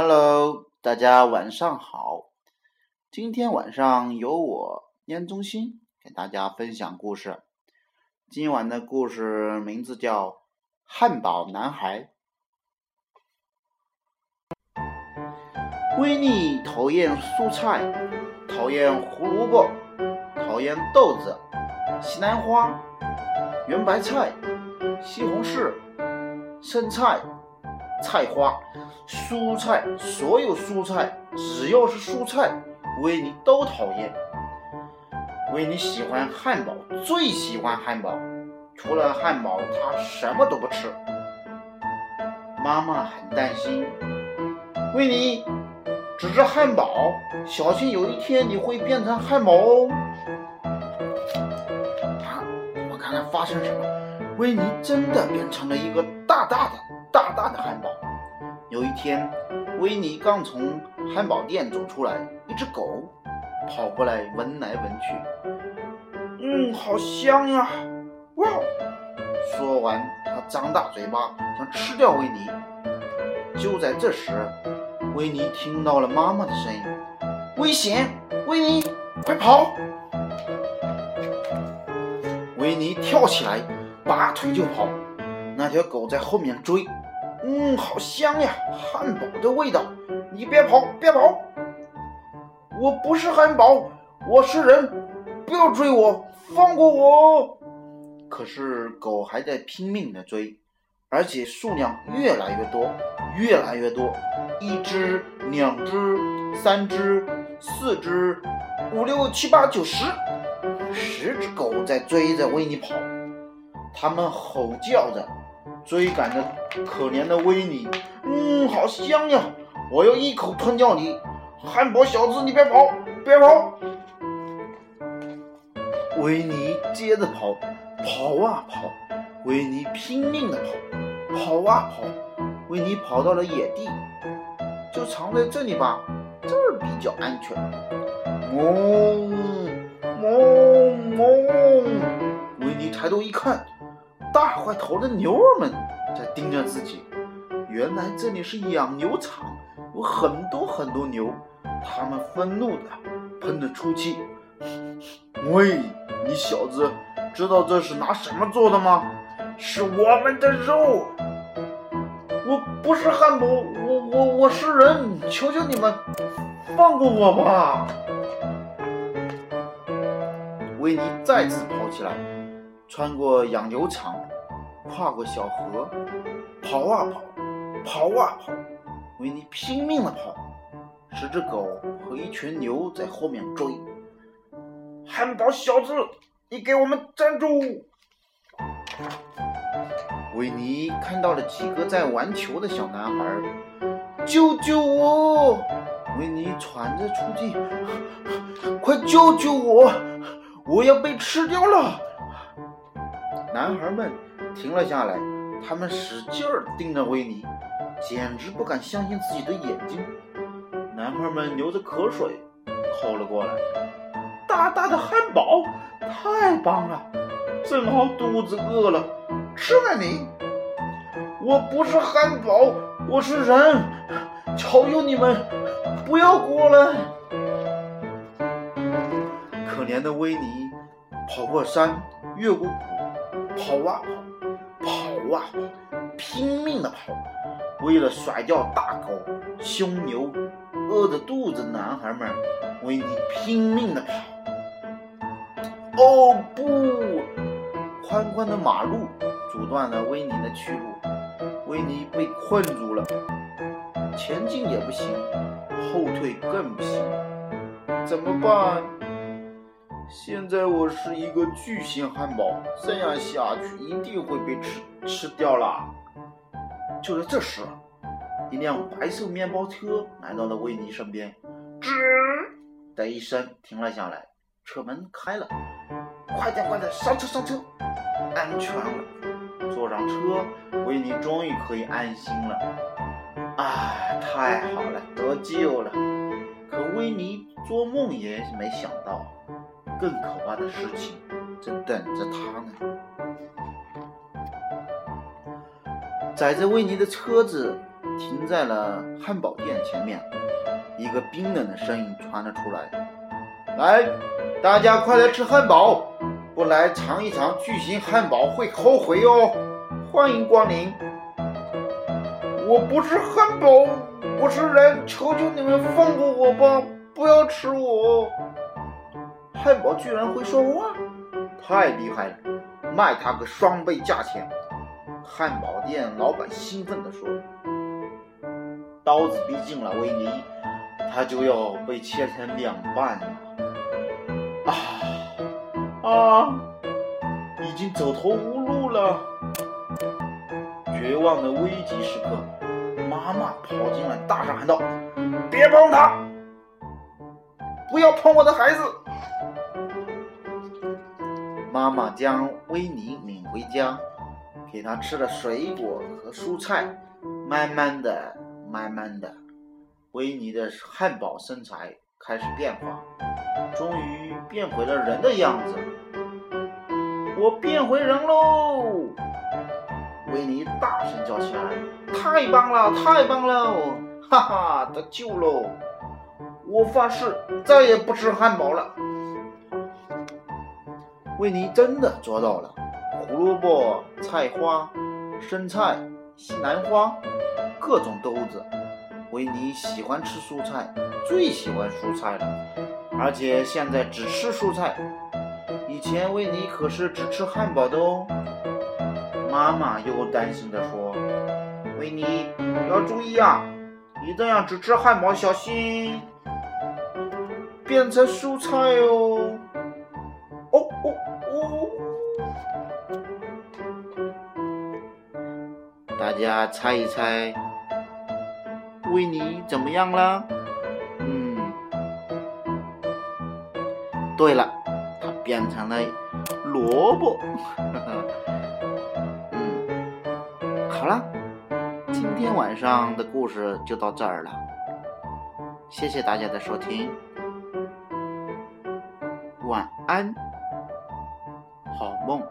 Hello，大家晚上好。今天晚上由我燕中心给大家分享故事。今晚的故事名字叫《汉堡男孩》。威利讨厌蔬菜，讨厌胡萝卜，讨厌豆子、西兰花、圆白菜、西红柿、生菜。菜花、蔬菜，所有蔬菜，只要是蔬菜，维尼都讨厌。维尼喜欢汉堡，最喜欢汉堡，除了汉堡，他什么都不吃。妈妈很担心，维尼只吃汉堡，小心有一天你会变成汉堡哦。啊，我看看发生什么？维尼真的变成了一个大大的。大大的汉堡。有一天，维尼刚从汉堡店走出来，一只狗跑过来闻来闻去，嗯，好香啊！哇！说完，它张大嘴巴想吃掉维尼。就在这时，维尼听到了妈妈的声音：“危险！维尼，快跑！”维尼跳起来，拔腿就跑。那条狗在后面追。嗯，好香呀，汉堡的味道！你别跑，别跑！我不是汉堡，我是人，不要追我，放过我！可是狗还在拼命的追，而且数量越来越多，越来越多，一只、两只、三只、四只、五六七八九十，十只狗在追着维尼跑，它们吼叫着。追赶着可怜的维尼，嗯，好香呀！我要一口吞掉你，汉堡小子，你别跑，别跑！维尼接着跑，跑啊跑，维尼拼命的跑，跑啊跑，维尼跑到了野地，就藏在这里吧，这儿比较安全。嗡嗡嗡！维尼抬头一看。大块头的牛儿们在盯着自己。原来这里是养牛场，有很多很多牛。他们愤怒的喷着粗气。喂，你小子知道这是拿什么做的吗？是我们的肉。我不是汉堡，我我我是人。求求你们，放过我吧！维尼再次跑起来。穿过养牛场，跨过小河，跑啊跑，跑啊跑，维尼拼命的跑，十只狗和一群牛在后面追。汉堡小子，你给我们站住！维尼看到了几个在玩球的小男孩，救救我！维尼喘着粗气，快救救我！我要被吃掉了！男孩们停了下来，他们使劲儿盯着维尼，简直不敢相信自己的眼睛。男孩们流着口水靠了过来。大大的汉堡，太棒了！正好肚子饿了，吃了你。我不是汉堡，我是人，求求你们不要过来！可怜的维尼跑过山，越过谷。跑啊跑，跑啊跑，拼命的跑，为了甩掉大狗、凶牛、饿着肚子男孩们，维尼拼命的跑。哦不！宽宽的马路阻断了维尼的去路，维尼被困住了，前进也不行，后退更不行，怎么办？现在我是一个巨型汉堡，这样下去一定会被吃吃掉了。就在这时，一辆白色面包车来到了维尼身边，吱的一声停了下来，车门开了，快点快点上车上车，安全了，坐上车，维尼终于可以安心了。啊，太好了，得救了！可维尼做梦也没想到。更可怕的事情正等着他呢。载着维尼的车子停在了汉堡店前面，一个冰冷的声音传了出来：“来，大家快来吃汉堡！不来尝一尝巨型汉堡会后悔哦！欢迎光临！”我不是汉堡，我是人，求求你们放过我吧，不要吃我！汉堡居然会说话，太厉害了，卖他个双倍价钱！汉堡店老板兴奋地说：“刀子逼近了维尼，他就要被切成两半了。”啊啊！已经走投无路了。绝望的危急时刻，妈妈跑进来，大声喊道：“别碰他！不要碰我的孩子！”妈妈将维尼领回家。给他吃了水果和蔬菜，慢慢的、慢慢的，维尼的汉堡身材开始变化，终于变回了人的样子。我变回人喽！维尼大声叫起来：“太棒了，太棒了！哈哈，得救喽！我发誓再也不吃汉堡了。”维尼真的做到了。胡萝卜、菜花、生菜、西兰花，各种豆子。维尼喜欢吃蔬菜，最喜欢蔬菜了，而且现在只吃蔬菜。以前维尼可是只吃汉堡的哦。妈妈又担心地说：“维尼要注意啊，你这样只吃汉堡，小心变成蔬菜哦。”哦哦哦！大家猜一猜，维尼怎么样了？嗯，对了，他变成了萝卜。嗯，好了，今天晚上的故事就到这儿了，谢谢大家的收听，晚安，好梦。